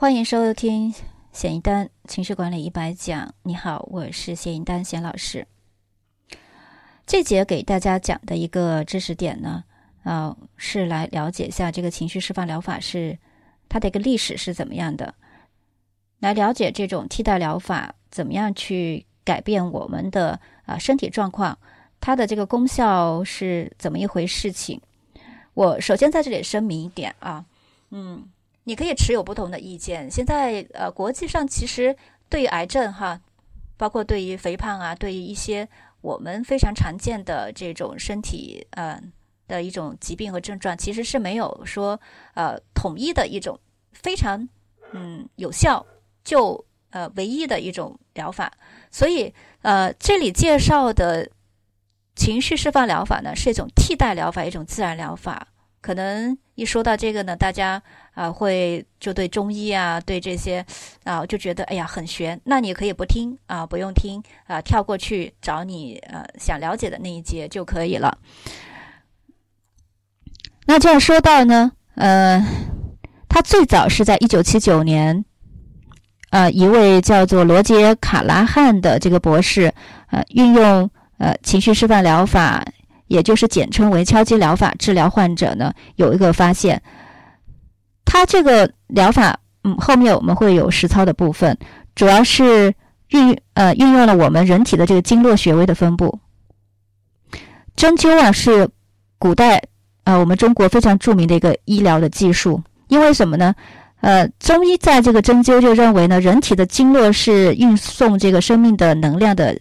欢迎收听显一丹情绪管理一百讲。你好，我是显一丹显老师。这节给大家讲的一个知识点呢，啊，是来了解一下这个情绪释放疗法是它的一个历史是怎么样的，来了解这种替代疗法怎么样去改变我们的啊身体状况，它的这个功效是怎么一回事情。我首先在这里声明一点啊，嗯。你可以持有不同的意见。现在，呃，国际上其实对于癌症哈，包括对于肥胖啊，对于一些我们非常常见的这种身体呃的一种疾病和症状，其实是没有说呃统一的一种非常嗯有效就呃唯一的一种疗法。所以呃，这里介绍的情绪释放疗法呢，是一种替代疗法，一种自然疗法。可能一说到这个呢，大家啊会就对中医啊，对这些啊就觉得哎呀很玄。那你可以不听啊，不用听啊，跳过去找你呃想了解的那一节就可以了。那这样说到呢，呃，他最早是在一九七九年，呃，一位叫做罗杰卡拉汉的这个博士，呃，运用呃情绪释放疗法。也就是简称为敲击疗法治疗患者呢，有一个发现，它这个疗法，嗯，后面我们会有实操的部分，主要是运呃运用了我们人体的这个经络穴位的分布。针灸啊是古代啊我们中国非常著名的一个医疗的技术，因为什么呢？呃，中医在这个针灸就认为呢，人体的经络是运送这个生命的能量的。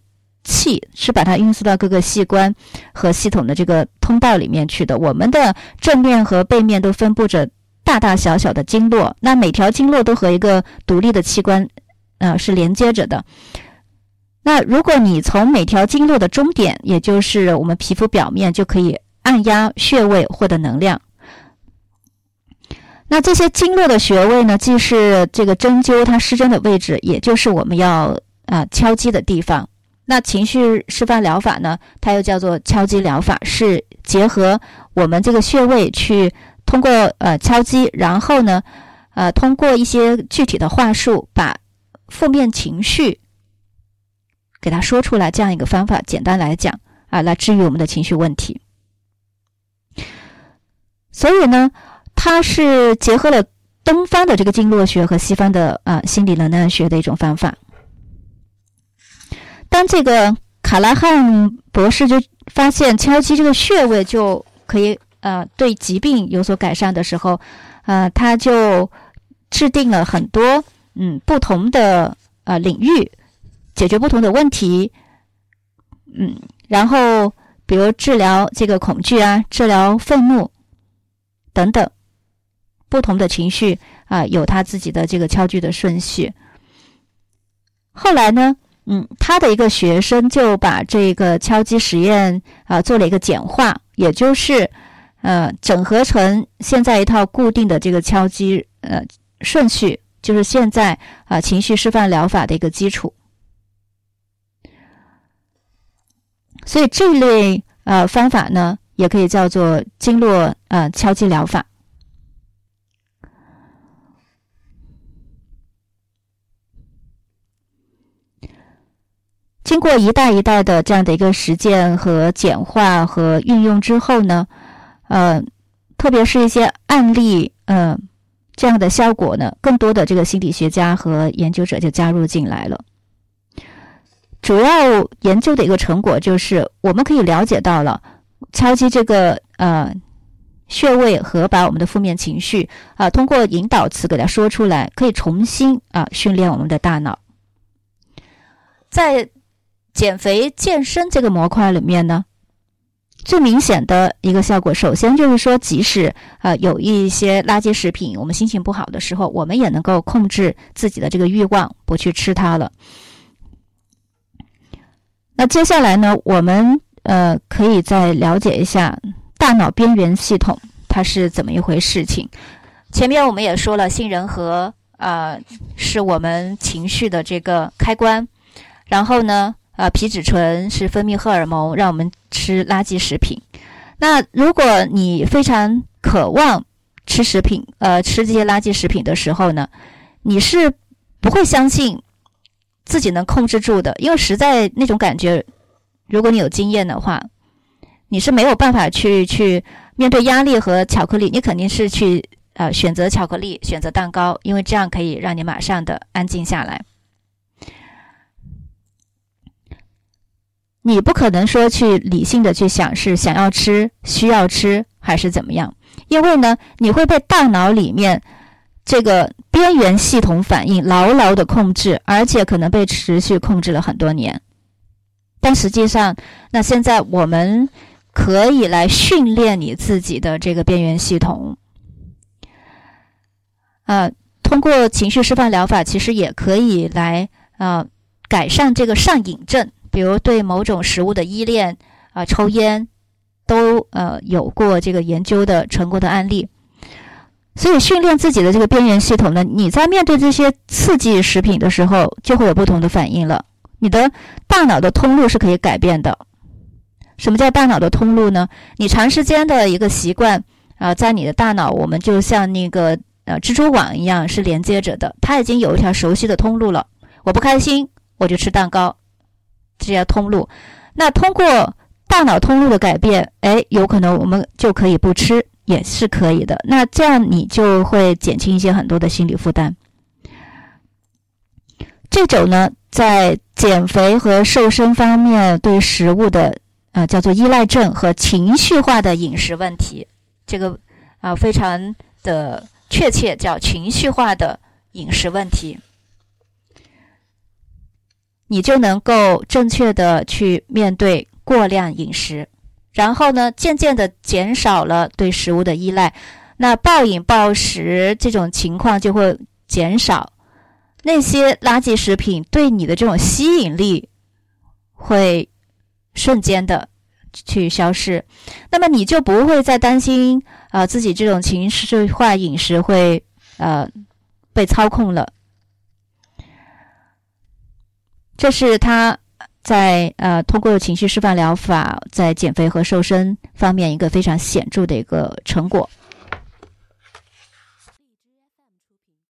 气是把它运输到各个器官和系统的这个通道里面去的。我们的正面和背面都分布着大大小小的经络，那每条经络都和一个独立的器官，呃，是连接着的。那如果你从每条经络的终点，也就是我们皮肤表面，就可以按压穴位获得能量。那这些经络的穴位呢，既是这个针灸它施针的位置，也就是我们要啊敲击的地方。那情绪释放疗法呢？它又叫做敲击疗法，是结合我们这个穴位去通过呃敲击，然后呢，呃通过一些具体的话术，把负面情绪给它说出来，这样一个方法。简单来讲啊，来治愈我们的情绪问题。所以呢，它是结合了东方的这个经络学和西方的啊心理能量学的一种方法。当这个卡拉汉博士就发现敲击这个穴位就可以呃对疾病有所改善的时候，呃，他就制定了很多嗯不同的呃领域解决不同的问题，嗯，然后比如治疗这个恐惧啊，治疗愤怒等等不同的情绪啊，有他自己的这个敲击的顺序。后来呢？嗯，他的一个学生就把这个敲击实验啊做了一个简化，也就是呃整合成现在一套固定的这个敲击呃顺序，就是现在啊情绪释放疗法的一个基础。所以这类呃方法呢，也可以叫做经络呃敲击疗法。经过一代一代的这样的一个实践和简化和运用之后呢，呃，特别是一些案例，呃，这样的效果呢，更多的这个心理学家和研究者就加入进来了。主要研究的一个成果就是，我们可以了解到了敲击这个呃穴位和把我们的负面情绪啊，通过引导词给它说出来，可以重新啊训练我们的大脑，在。减肥健身这个模块里面呢，最明显的一个效果，首先就是说，即使呃有一些垃圾食品，我们心情不好的时候，我们也能够控制自己的这个欲望，不去吃它了。那接下来呢，我们呃可以再了解一下大脑边缘系统它是怎么一回事情。前面我们也说了，杏仁核啊是我们情绪的这个开关，然后呢。啊，皮质醇是分泌荷尔蒙，让我们吃垃圾食品。那如果你非常渴望吃食品，呃，吃这些垃圾食品的时候呢，你是不会相信自己能控制住的，因为实在那种感觉，如果你有经验的话，你是没有办法去去面对压力和巧克力，你肯定是去呃选择巧克力，选择蛋糕，因为这样可以让你马上的安静下来。你不可能说去理性的去想是想要吃、需要吃还是怎么样，因为呢，你会被大脑里面这个边缘系统反应牢牢的控制，而且可能被持续控制了很多年。但实际上，那现在我们可以来训练你自己的这个边缘系统，啊，通过情绪释放疗法，其实也可以来啊改善这个上瘾症。比如对某种食物的依恋啊，抽烟，都呃有过这个研究的成功的案例。所以训练自己的这个边缘系统呢，你在面对这些刺激食品的时候，就会有不同的反应了。你的大脑的通路是可以改变的。什么叫大脑的通路呢？你长时间的一个习惯啊，在你的大脑，我们就像那个呃蜘蛛网一样是连接着的，它已经有一条熟悉的通路了。我不开心，我就吃蛋糕。这些通路，那通过大脑通路的改变，哎，有可能我们就可以不吃，也是可以的。那这样你就会减轻一些很多的心理负担。这种呢，在减肥和瘦身方面，对食物的呃叫做依赖症和情绪化的饮食问题，这个啊非常的确切，叫情绪化的饮食问题。你就能够正确的去面对过量饮食，然后呢，渐渐的减少了对食物的依赖，那暴饮暴食这种情况就会减少，那些垃圾食品对你的这种吸引力会瞬间的去消失，那么你就不会再担心啊自己这种情绪化饮食会呃被操控了。这是他在呃通过情绪释放疗法在减肥和瘦身方面一个非常显著的一个成果。